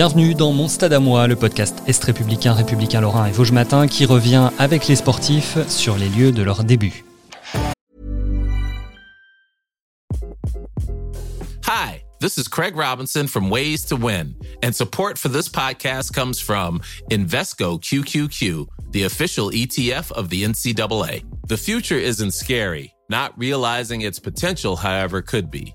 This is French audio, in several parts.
Bienvenue dans Mon Stade à moi, le podcast Est républicain, républicain lorrain et Vosges Matin qui revient avec les sportifs sur les lieux de leur début. Hi, this is Craig Robinson from Ways to Win, and support for this podcast comes from Invesco QQQ, the official ETF of the NCAA. The future isn't scary, not realizing its potential, however, could be.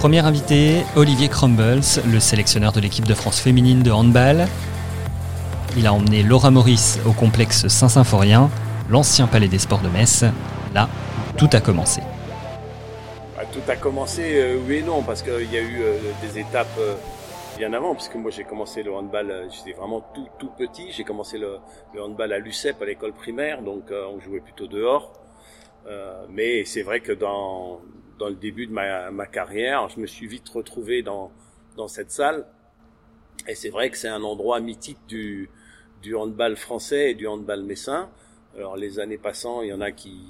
Premier invité, Olivier Crumbles, le sélectionneur de l'équipe de France féminine de handball. Il a emmené Laura Maurice au complexe Saint-Symphorien, l'ancien palais des sports de Metz, là tout a commencé. Bah, tout a commencé, euh, oui et non, parce qu'il y a eu euh, des étapes euh, bien avant, puisque moi j'ai commencé le handball, j'étais vraiment tout, tout petit. J'ai commencé le, handball à l'UCEP, à l'école primaire, donc on jouait plutôt dehors. Mais c'est vrai que dans, dans le début de ma, ma carrière, je me suis vite retrouvé dans, dans cette salle. Et c'est vrai que c'est un endroit mythique du, du handball français et du handball messin. Alors les années passant, il y en a qui,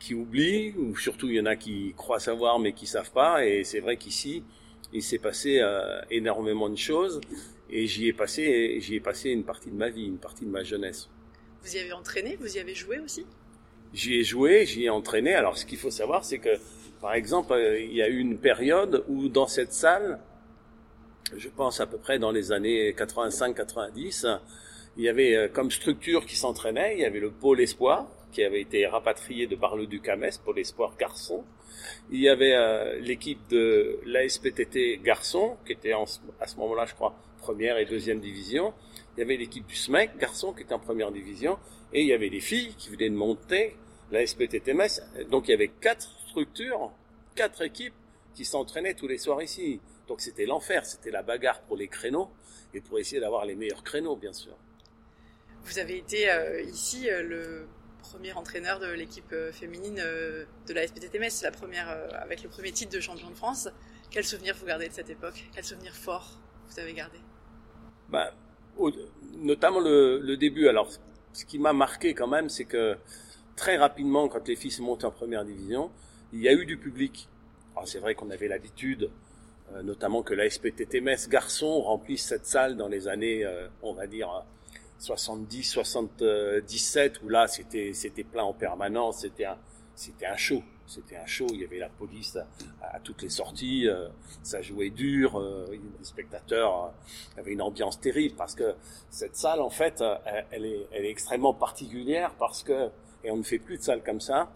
qui oublient, ou surtout il y en a qui croient savoir mais qui savent pas. Et c'est vrai qu'ici, il s'est passé euh, énormément de choses. Et j'y ai passé, j'y ai passé une partie de ma vie, une partie de ma jeunesse. Vous y avez entraîné, vous y avez joué aussi? J'y ai joué, j'y ai entraîné. Alors ce qu'il faut savoir, c'est que, par exemple, euh, il y a eu une période où dans cette salle, je pense à peu près dans les années 85-90, il y avait euh, comme structure qui s'entraînait, il y avait le pôle espoir, qui avait été rapatrié de Bar-le-Duc-à-Metz, pôle espoir garçon. Il y avait euh, l'équipe de l'ASPTT garçon, qui était à ce moment-là, je crois, première et deuxième division. Il y avait l'équipe du SMEC garçon, qui était en première division. Et il y avait les filles qui venaient de monter la SPTT Metz. Donc il y avait quatre structures, quatre équipes qui s'entraînaient tous les soirs ici. Donc c'était l'enfer, c'était la bagarre pour les créneaux et pour essayer d'avoir les meilleurs créneaux, bien sûr. Vous avez été euh, ici euh, le premier entraîneur de l'équipe euh, féminine de la SPTT Metz, la première, avec le premier titre de champion de France. Quel souvenir vous gardez de cette époque? Quel souvenir fort vous avez gardé? Au, notamment le, le, début. Alors, ce qui m'a marqué quand même, c'est que très rapidement, quand les filles sont montées en première division, il y a eu du public. Alors, c'est vrai qu'on avait l'habitude, euh, notamment que la SPTT Metz garçon remplisse cette salle dans les années, euh, on va dire, 70, 77, où là, c'était, c'était plein en permanence, c'était un, c'était un show. C'était un show, il y avait la police à, toutes les sorties, euh, ça jouait dur, euh, les spectateurs euh, avaient une ambiance terrible parce que cette salle, en fait, elle, elle, est, elle est extrêmement particulière parce que, et on ne fait plus de salles comme ça,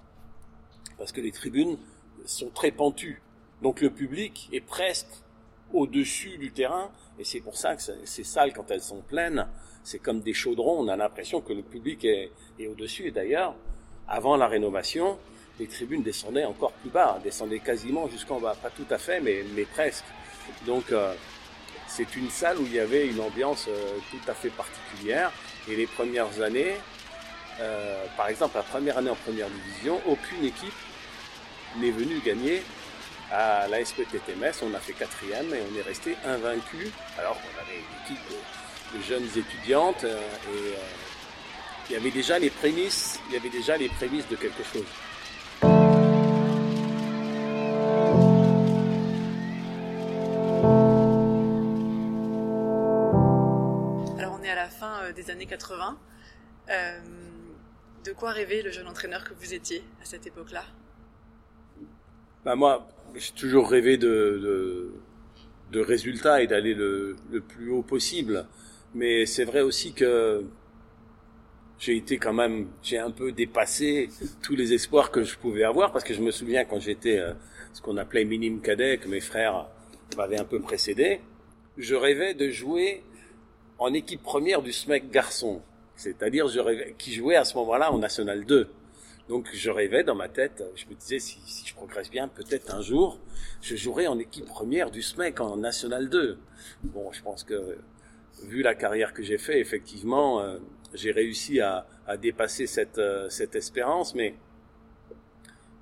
parce que les tribunes sont très pentues. Donc le public est presque au-dessus du terrain, et c'est pour ça que ces salles, quand elles sont pleines, c'est comme des chaudrons, on a l'impression que le public est, au-dessus, et d'ailleurs, avant la rénovation, les tribunes descendaient encore plus bas, descendaient quasiment jusqu'en bas, pas tout à fait, mais, mais presque. Donc euh, c'est une salle où il y avait une ambiance euh, tout à fait particulière. Et les premières années, euh, par exemple la première année en première division, aucune équipe n'est venue gagner à la SPTT Metz. On a fait quatrième et on est resté invaincu, alors qu'on avait une équipe de, jeunes étudiantes et il y avait déjà les prémices, il y avait déjà les prémices de quelque chose. des années 80. Euh, de quoi rêvait le jeune entraîneur que vous étiez à cette époque-là? Bah Moi, j'ai toujours rêvé de, résultats et d'aller le, le, plus haut possible. Mais c'est vrai aussi que j'ai été quand même, j'ai un peu dépassé tous les espoirs que je pouvais avoir parce que je me souviens quand j'étais euh, ce qu'on appelait minime cadet, que mes frères m'avaient un peu précédé, je rêvais de jouer en équipe première du SMEC garçon, c'est-à-dire qui jouait à ce moment-là en National 2. Donc je rêvais dans ma tête, je me disais si, si je progresse bien, peut-être un jour, je jouerai en équipe première du SMEC en National 2. Bon, je pense que vu la carrière que j'ai fait, effectivement, euh, j'ai réussi à, à, dépasser cette, cette espérance, mais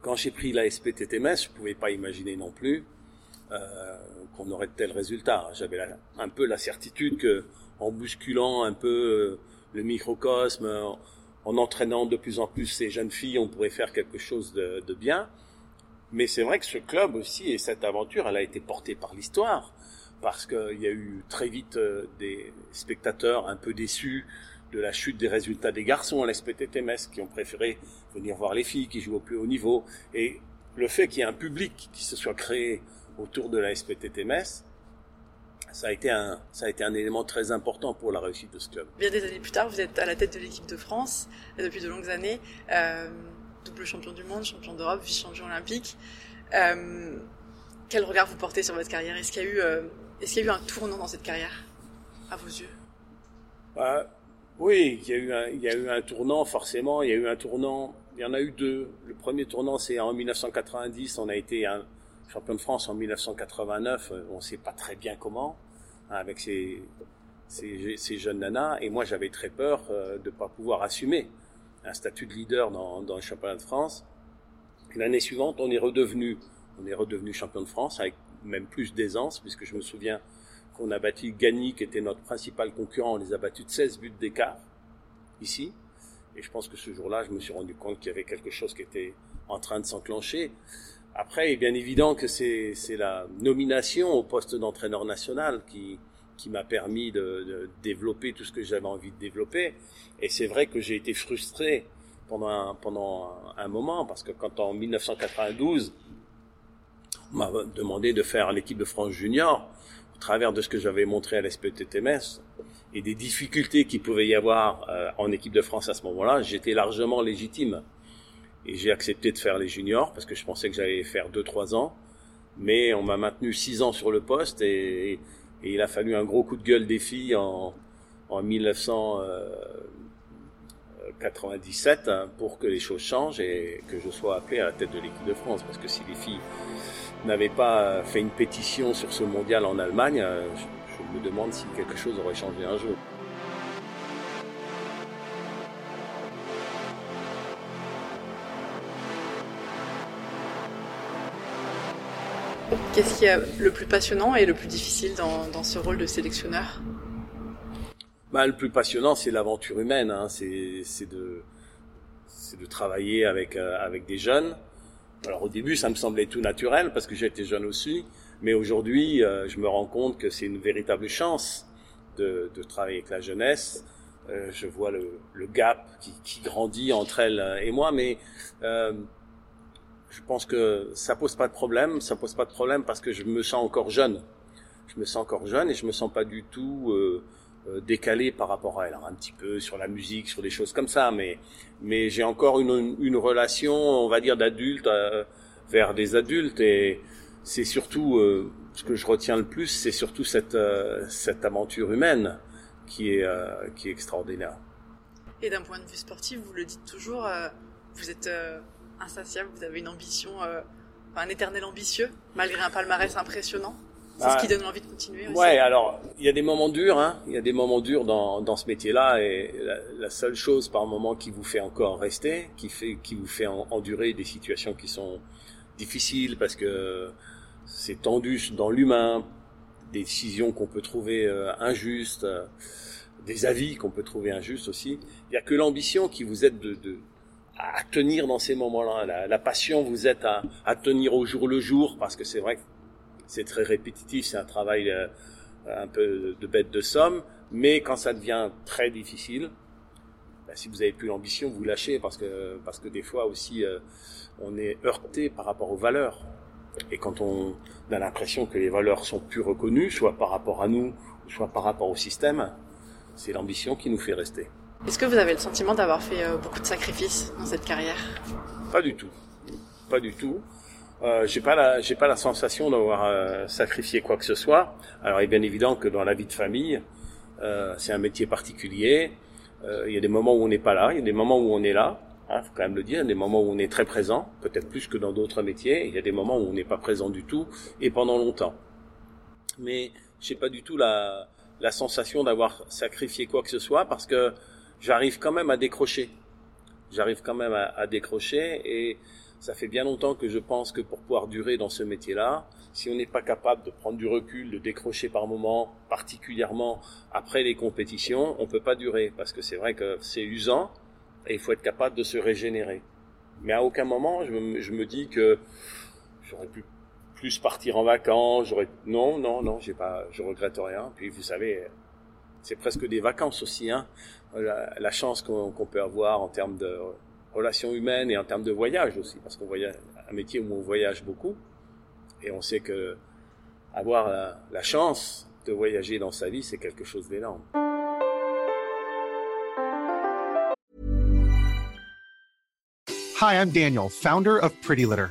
quand j'ai pris la SPTTMS, je pouvais pas imaginer non plus euh, qu'on aurait de tels résultats. J'avais un peu la certitude que, en bousculant un peu euh, le microcosme, en, entraînant de plus en plus ces jeunes filles, on pourrait faire quelque chose de, bien. Mais c'est vrai que ce club aussi et cette aventure, elle a été portée par l'histoire, parce qu'il y a eu très vite euh, des spectateurs un peu déçus de la chute des résultats des garçons à l'SPTTMS, qui ont préféré venir voir les filles qui jouent au plus haut niveau. Et le fait qu'il y ait un public qui se soit créé autour de la SPTTMS, ça a été un, ça a été un élément très important pour la réussite de ce club. Bien des années plus tard, vous êtes à la tête de l'équipe de France depuis de longues années, euh, double champion du monde, champion d'Europe, vice-champion olympique. Euh, quel regard vous portez sur votre carrière? Est-ce qu'il y a eu, euh, est-ce qu'il y a eu un tournant dans cette carrière, à vos yeux? Bah, Oui, il y a eu un, il y a eu un tournant forcément. Il y a eu un tournant. Il y en a eu deux. Le premier tournant, c'est en 1990. On a été un champion de France en 1989, euh, on ne sait pas très bien comment, hein, avec ces, ces, jeunes nanas. Et moi, j'avais très peur euh, de ne pas pouvoir assumer un statut de leader dans, dans le championnat de France. L'année suivante, on est redevenu, on est redevenu champion de France avec même plus d'aisance, puisque je me souviens qu'on a battu Gagny, qui était notre principal concurrent, on les a battus de 16 buts d'écart, ici. Et je pense que ce jour-là, je me suis rendu compte qu'il y avait quelque chose qui était en train de s'enclencher. Après, il est bien évident que c'est la nomination au poste d'entraîneur national qui, qui m'a permis de, de, développer tout ce que j'avais envie de développer. Et c'est vrai que j'ai été frustré pendant un, pendant un moment, parce que quand en 1992, on m'a demandé de faire l'équipe de France junior, au travers de ce que j'avais montré à l'SPTTMS, et des difficultés qu'il pouvait y avoir euh, en équipe de France à ce moment-là, j'étais largement légitime et j'ai accepté de faire les juniors parce que je pensais que j'allais faire 2-3 ans. Mais on m'a maintenu 6 ans sur le poste et, il a fallu un gros coup de gueule des filles en, en 1997 hein, pour que les choses changent et que je sois appelé à la tête de l'équipe de France. Parce que si les filles n'avaient pas fait une pétition sur ce mondial en Allemagne, euh, je, je me demande si quelque chose aurait changé un jour. Qu'est-ce qui est le plus passionnant et le plus difficile dans, ce rôle de sélectionneur? Bah, Le plus passionnant, c'est l'aventure humaine. Hein. C'est de, travailler avec, euh, avec des jeunes. Alors au début, ça me semblait tout naturel parce que j'étais jeune aussi. Mais aujourd'hui, euh, je me rends compte que c'est une véritable chance de, travailler avec la jeunesse. Euh, je vois le, gap qui, qui, grandit entre elle et moi, mais je pense que ça pose pas de problème. Ça pose pas de problème parce que je me sens encore jeune. Je me sens encore jeune et je me sens pas du tout euh, euh, décalé par rapport à elle. Un petit peu sur la musique, sur des choses comme ça, mais mais j'ai encore une, une relation, on va dire, d'adulte euh, vers des adultes et c'est surtout euh, ce que je retiens le plus, c'est surtout cette euh, cette aventure humaine qui est qui est extraordinaire. Et d'un point de vue sportif, vous le dites toujours, vous êtes insatiable, vous avez une ambition, euh, un éternel ambitieux, malgré un palmarès impressionnant. C'est ce qui donne envie de continuer aussi. Ouais, alors il y a des moments durs, hein. Il y a des moments durs dans, dans ce métier-là, et la, la, seule chose par moment qui vous fait encore rester, qui fait, qui vous fait endurer des situations qui sont difficiles parce que c'est tendu dans l'humain, des décisions qu'on peut trouver euh, injustes, euh, des avis qu'on peut trouver injustes aussi. Il y a que l'ambition qui vous aide de, de à tenir dans ces moments-là. La, la, passion vous aide à, à, tenir au jour le jour parce que c'est vrai que c'est très répétitif, c'est un travail euh, un peu de bête de somme, mais quand ça devient très difficile, ben, si vous avez plus l'ambition, vous lâchez parce que parce que des fois aussi euh, on est heurté par rapport aux valeurs. Et quand on a l'impression que les valeurs sont plus reconnues, soit par rapport à nous, soit par rapport au système, c'est l'ambition qui nous fait rester. Est-ce que vous avez le sentiment d'avoir fait euh, beaucoup de sacrifices dans cette carrière? Pas du tout. Pas du tout. Euh, j'ai pas la j'ai pas la sensation d'avoir euh, sacrifié quoi que ce soit. Alors il est bien évident que dans la vie de famille, euh, c'est un métier particulier. Euh, il y a des moments où on n'est pas là, il y a des moments où on est là. Hein, faut quand même le dire, il y a des moments où on est très présent, peut-être plus que dans d'autres métiers. Il y a des moments où on n'est pas présent du tout et pendant longtemps. Mais j'ai pas du tout la la sensation d'avoir sacrifié quoi que ce soit parce que j'arrive quand même à décrocher. J'arrive quand même à, décrocher et ça fait bien longtemps que je pense que pour pouvoir durer dans ce métier-là, si on n'est pas capable de prendre du recul, de décrocher par moment, particulièrement après les compétitions, on peut pas durer parce que c'est vrai que c'est usant et il faut être capable de se régénérer. Mais à aucun moment je me, dis que j'aurais pu plus partir en vacances, j'aurais non non non, j'ai pas regrette rien. Puis vous savez, c'est presque des vacances aussi hein. La, chance qu'on peut avoir en termes de relations humaines et en termes de voyage aussi parce qu'on voyage un métier où on voyage beaucoup et on sait que avoir la, la chance de voyager dans sa vie, c'est quelque chose d'énorme. Hi, I'm Daniel, founder of Pretty Litter.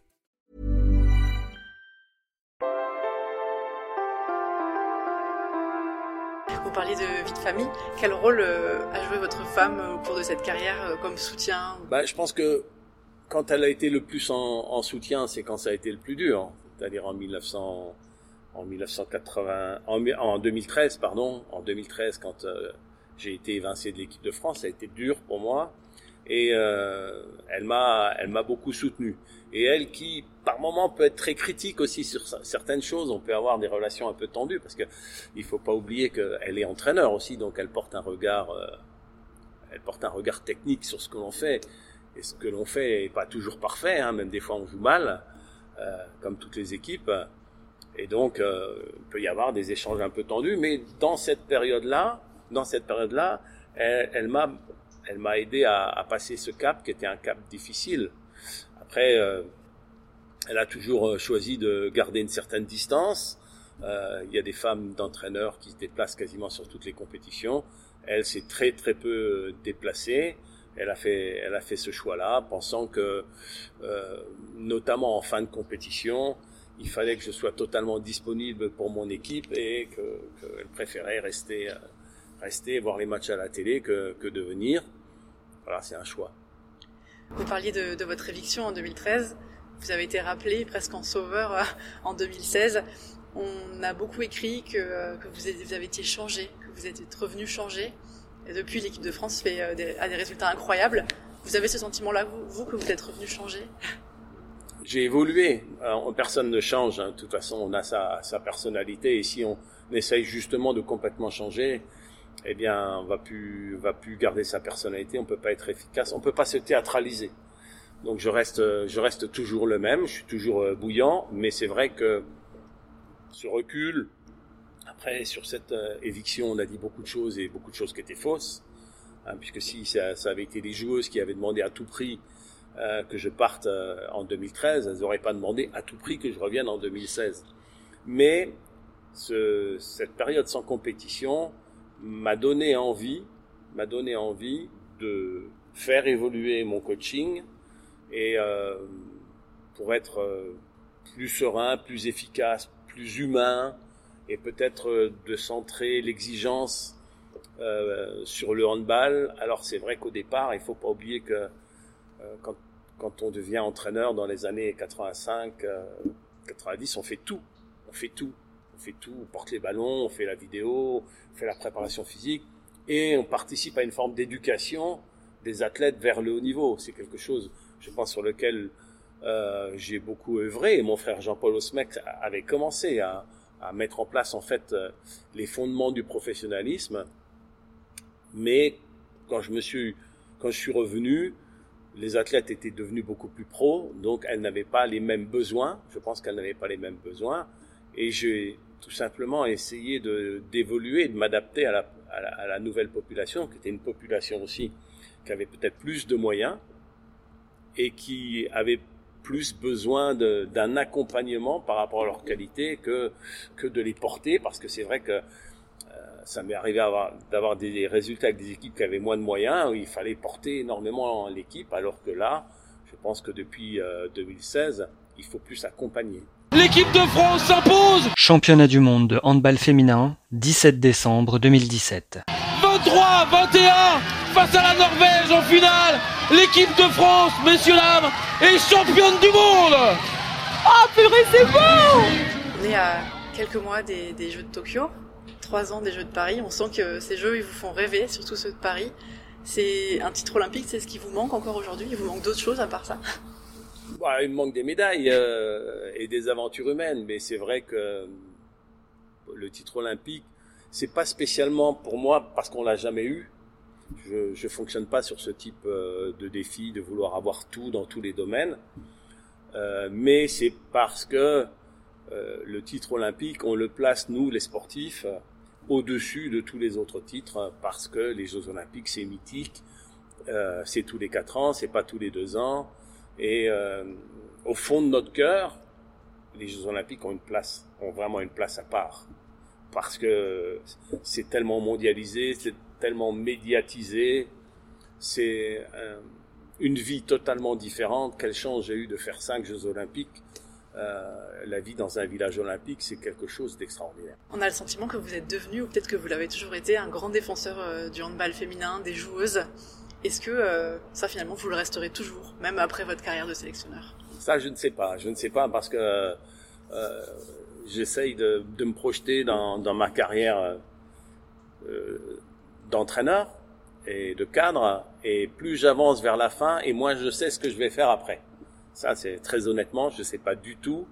Vous parliez de vie de famille. Quel rôle euh, a joué votre femme au cours de cette carrière euh, comme soutien bah, Je pense que quand elle a été le plus en, en soutien, c'est quand ça a été le plus dur, c'est-à-dire en 1900, en 1980, en, en, 2013, pardon, en 2013, quand euh, j'ai été évincé de l'équipe de France, ça a été dur pour moi, et euh, elle m'a, elle m'a beaucoup soutenu. Et elle, qui par moment peut être très critique aussi sur certaines choses, on peut avoir des relations un peu tendues, parce que il faut pas oublier qu'elle est entraîneur aussi, donc elle porte un regard, euh, elle porte un regard technique sur ce que l'on fait. Et ce que l'on fait est pas toujours parfait, hein, même des fois on joue mal, euh, comme toutes les équipes. Et donc, il peut y avoir des échanges un peu tendus, mais dans cette période-là, dans cette période-là, elle, elle m'a, elle m'a aidé à, passer ce cap qui était un cap difficile. Après, euh, elle a toujours choisi de garder une certaine distance. Euh, il y a des femmes d'entraîneurs qui se déplacent quasiment sur toutes les compétitions. Elle s'est très très peu déplacée elle a fait, elle a fait ce choix-là, pensant que, euh, notamment en fin de compétition, il fallait que je sois totalement disponible pour mon équipe et qu'elle que préférait rester, euh, rester voir les matchs à la télé que, que de venir. Voilà, c'est un choix. Vous parliez de, de, votre éviction en 2013. Vous avez été rappelé presque en sauveur euh, en 2016. On a beaucoup écrit que, que vous, avez, vous avez été changé, que vous êtes revenu changer. Et depuis, l'équipe de France fait euh, des, a des résultats incroyables. Vous avez ce sentiment-là, vous, vous, que vous êtes revenu changer J'ai évolué. Alors, personne ne change. Hein. De toute façon, on a sa, sa, personnalité. Et si on essaye justement de complètement changer, eh bien, on va plus, va plus garder sa personnalité. On peut pas être efficace. On peut pas se théâtraliser. Donc, je reste, je reste toujours le même. Je suis toujours euh, bouillant. Mais c'est vrai que ce recul, après, sur cette euh, éviction, on a dit beaucoup de choses et beaucoup de choses qui étaient fausses, hein, puisque si ça, ça, avait été des joueuses qui avaient demandé à tout prix euh, que je parte euh, en 2013, elles n'auraient pas demandé à tout prix que je revienne en 2016. Mais ce, cette période sans compétition m'a donné envie, m'a donné envie de faire évoluer mon coaching et euh, pour être euh, plus serein, plus efficace, plus humain, et peut-être euh, de centrer l'exigence euh, sur le handball. Alors c'est vrai qu'au départ, il faut pas oublier que euh, quand, quand, on devient entraîneur dans les années 85, euh, 90, on fait tout. On fait tout. Fait tout. On porte les ballons, on fait la vidéo, on fait la préparation physique et on participe à une forme d'éducation des athlètes vers le haut niveau. C'est quelque chose, je pense, sur lequel euh, j'ai beaucoup œuvré. Mon frère Jean-Paul Osmec avait commencé à, à mettre en place en fait euh, les fondements du professionnalisme. Mais quand je me suis, quand je suis revenu, les athlètes étaient devenus beaucoup plus pros, donc elles n'avaient pas les mêmes besoins. Je pense qu'elles n'avaient pas les mêmes besoins, et j'ai tout simplement essayé de d'évoluer, de m'adapter à la, à, la, nouvelle population, qui était une population aussi qui avait peut-être plus de moyens et qui avait plus besoin d'un accompagnement par rapport à leur qualité que, que de les porter, parce que c'est vrai que euh, ça m'est arrivé d'avoir des résultats avec des équipes qui avaient moins de moyens, où il fallait porter énormément l'équipe, alors que là, je pense que depuis 2016, il faut plus accompagner. L'équipe de France s'impose Championnat du monde de handball féminin, 17 décembre 2017. 23-21 face à la Norvège en finale. L'équipe de France, messieurs dames, est championne du monde. Oh purée, c'est beau On est à quelques mois des, des Jeux de Tokyo, trois ans des Jeux de Paris. On sent que ces Jeux, ils vous font rêver, surtout ceux de Paris. C'est un titre olympique, c'est ce qui vous manque encore aujourd'hui? Il vous manque d'autres choses à part ça? Bah, il me manque des médailles euh, et des aventures humaines, mais c'est vrai que le titre olympique, c'est pas spécialement pour moi parce qu'on l'a jamais eu. Je, je fonctionne pas sur ce type euh, de défi de vouloir avoir tout dans tous les domaines, euh, mais c'est parce que le titre olympique, on le place nous les sportifs au-dessus de tous les autres titres parce que les Jeux olympiques c'est mythique, c'est tous les quatre ans, c'est pas tous les deux ans. Et euh, au fond de notre cœur, les Jeux Olympiques ont une place, ont vraiment une place à part, parce que c'est tellement mondialisé, c'est tellement médiatisé, c'est euh, une vie totalement différente. Quelle chance j'ai eu de faire cinq Jeux Olympiques. Euh, la vie dans un village olympique, c'est quelque chose d'extraordinaire. On a le sentiment que vous êtes devenu, ou peut-être que vous l'avez toujours été, un grand défenseur euh, du handball féminin, des joueuses. Est-ce que euh, ça finalement vous le resterez toujours, même après votre carrière de sélectionneur? Ça, je ne sais pas. Je ne sais pas parce que euh, j'essaye de, de, me projeter dans, dans ma carrière euh, d'entraîneur et de cadre. Et plus j'avance vers la fin, et moins je sais ce que je vais faire après. Ça, c'est très honnêtement, je ne sais pas du tout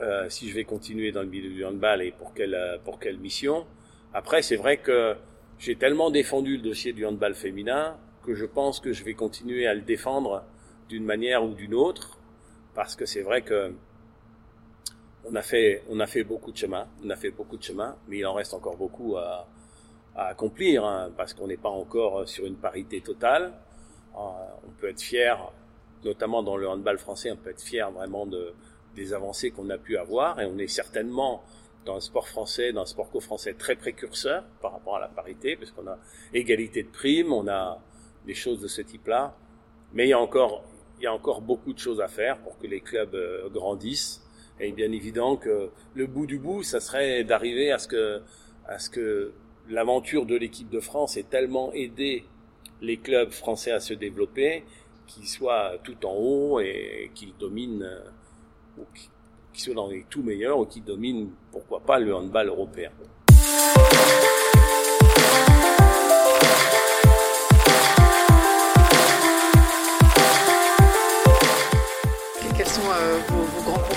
euh, si je vais continuer dans le milieu du handball et pour quelle pour quelle mission. Après, c'est vrai que j'ai tellement défendu le dossier du handball féminin que je pense que je vais continuer à le défendre d'une manière ou d'une autre, parce que c'est vrai que on a fait, on a fait beaucoup de chemin, on a fait beaucoup de chemin, mais il en reste encore beaucoup à, accomplir, hein, parce qu'on n'est pas encore sur une parité totale. Euh, on peut être fier, notamment dans le handball français, on peut être fier vraiment de, des avancées qu'on a pu avoir, et on est certainement dans le sport français, dans le sport co-français, très précurseur par rapport à la parité, parce qu'on a égalité de primes, on a des choses de ce type-là. Mais il y a encore, il y a encore beaucoup de choses à faire pour que les clubs euh, grandissent. Et bien évident que le bout du bout, ça serait d'arriver à ce que, à ce que l'aventure de l'équipe de France ait tellement aidé les clubs français à se développer, qu'ils soient tout en haut et qu'ils dominent, euh, ou qu'ils soient dans les tout meilleurs ou qu'ils dominent, pourquoi pas, le handball européen.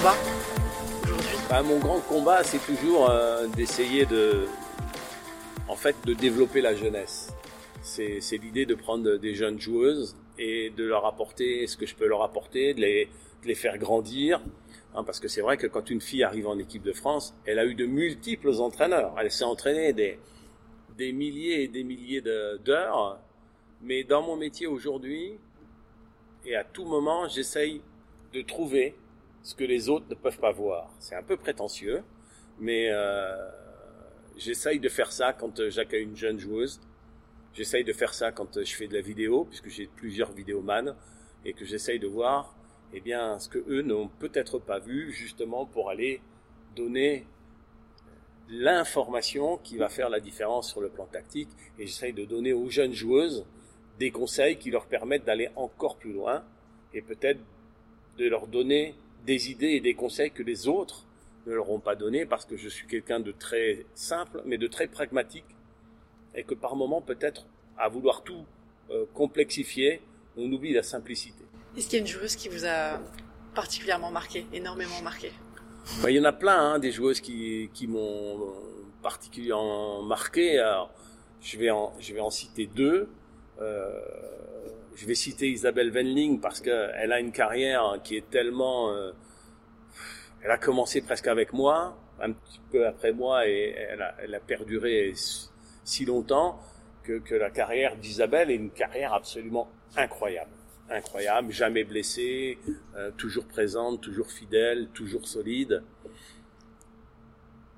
Bah, Mon grand combat, c'est toujours euh, d'essayer de, en fait, de développer la jeunesse. C'est, l'idée de prendre des jeunes joueuses et de leur apporter ce que je peux leur apporter, de les, faire grandir. Hein, parce que c'est vrai que quand une fille arrive en équipe de France, elle a eu de multiples entraîneurs. Elle s'est entraînée des milliers et des milliers d'heures. Mais dans mon métier aujourd'hui, et à tout moment, j'essaye de trouver ce que les autres ne peuvent pas voir. C'est un peu prétentieux, mais euh, j'essaye de faire ça quand j'accueille une jeune joueuse. J'essaye de faire ça quand je fais de la vidéo, puisque j'ai plusieurs vidéomans, et que j'essaye de voir eh bien, ce que eux n'ont peut-être pas vu, justement pour aller donner l'information qui va faire la différence sur le plan tactique. Et j'essaye de donner aux jeunes joueuses des conseils qui leur permettent d'aller encore plus loin et peut-être de leur donner des idées et des conseils que les autres ne leur ont pas donné parce que je suis quelqu'un de très simple mais de très pragmatique et que par moment peut-être à vouloir tout euh, complexifier on oublie la simplicité. Est-ce qu'il y a une joueuse qui vous a particulièrement marqué, énormément marqué? Bah, Il y en a plein, hein, des joueuses qui, qui m'ont particulièrement marqué. Alors, je vais en, je vais en citer deux. Euh, je vais citer Isabelle Venling parce qu'elle a une carrière qui est tellement... Euh, elle a commencé presque avec moi, un petit peu après moi, et elle a, elle a perduré si longtemps que, que la carrière d'Isabelle est une carrière absolument incroyable. Incroyable, jamais blessée, euh, toujours présente, toujours fidèle, toujours solide.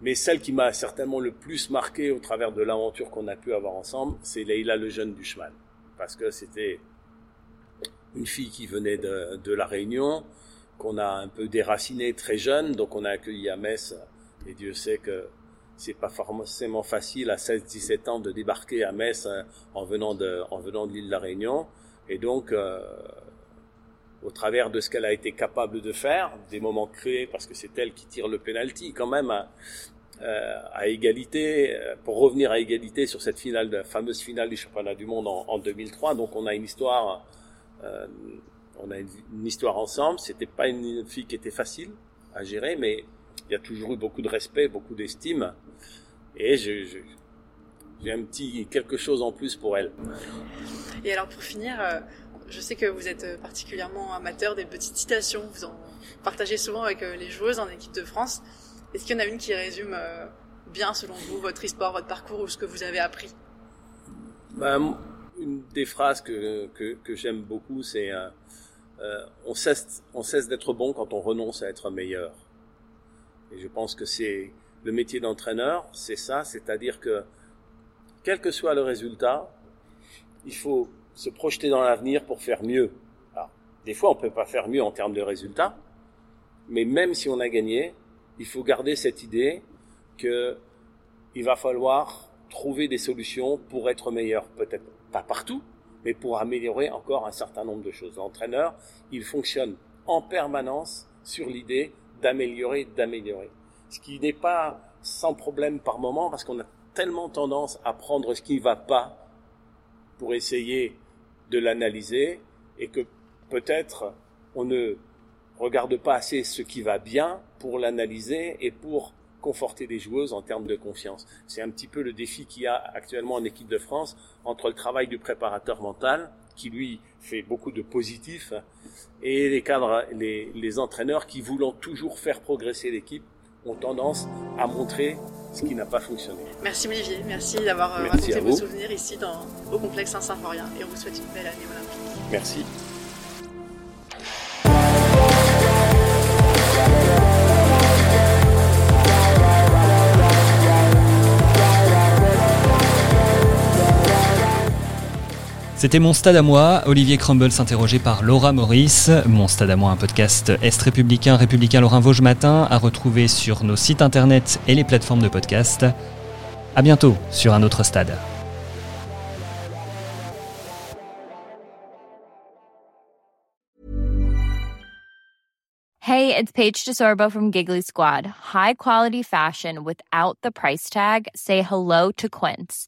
Mais celle qui m'a certainement le plus marqué au travers de l'aventure qu'on a pu avoir ensemble, c'est Leïla le jeune Bushman. Parce que c'était une fille qui venait de, de la Réunion, qu'on a un peu déracinée très jeune, donc on a accueilli à Metz, et Dieu sait que c'est pas forcément facile à 16-17 ans de débarquer à Metz hein, en venant de, en venant de l'île de la Réunion. Et donc, euh, au travers de ce qu'elle a été capable de faire, des moments créés, parce que c'est elle qui tire le penalty quand même à, euh, à égalité, euh, pour revenir à égalité sur cette finale, la fameuse finale du championnat du monde en, en 2003. Donc on a une histoire, euh, on a une, histoire ensemble. C'était pas une fille qui était facile à gérer, mais il y a toujours eu beaucoup de respect, beaucoup d'estime. Et je, je, j'ai un petit quelque chose en plus pour elle. Et alors pour finir, euh, je sais que vous êtes particulièrement amateur des petites citations. Vous en partagez souvent avec euh, les joueuses en équipe de France. Est-ce qu'il y en a une qui résume euh, bien, selon vous, votre histoire, votre parcours ou ce que vous avez appris? Ben, Une des phrases que, que, j'aime beaucoup, c'est euh, euh, on cesse, on cesse d'être bon quand on renonce à être meilleur. Et je pense que c'est le métier d'entraîneur, c'est ça, c'est-à-dire que quel que soit le résultat, il faut se projeter dans l'avenir pour faire mieux. Alors, des fois, on peut pas faire mieux en termes de résultats, mais même si on a gagné, il faut garder cette idée que il va falloir trouver des solutions pour être meilleur. Peut-être pas partout, mais pour améliorer encore un certain nombre de choses. L'entraîneur, il fonctionne en permanence sur l'idée d'améliorer, d'améliorer. Ce qui n'est pas sans problème par moment, parce qu'on a tellement tendance à prendre ce qui ne va pas pour essayer de l'analyser, et que peut-être on ne regarde pas assez ce qui va bien pour l'analyser et pour conforter les joueuses en termes de confiance. C'est un petit peu le défi qu'il y a actuellement en équipe de France entre le travail du préparateur mental, qui lui fait beaucoup de positifs, et les cadres, les, les entraîneurs qui, voulant toujours faire progresser l'équipe, ont tendance à montrer ce qui n'a pas fonctionné. Merci Olivier, merci d'avoir Merci raconté vos souvenirs ici dans, au complexe Saint-Symphorien et on vous souhaite une belle année olympique. Merci. C'était Mon Stade à moi, Olivier Crumble s'interrogeait par Laura Maurice. Mon Stade à moi, un podcast Est républicain, républicain Lorrain Vosges matin, à retrouver sur nos sites internet et les plateformes de podcast. À bientôt sur un autre stade. Hey, it's Paige DeSorbo from Giggly Squad. High quality fashion without the price tag. Say hello to Quince.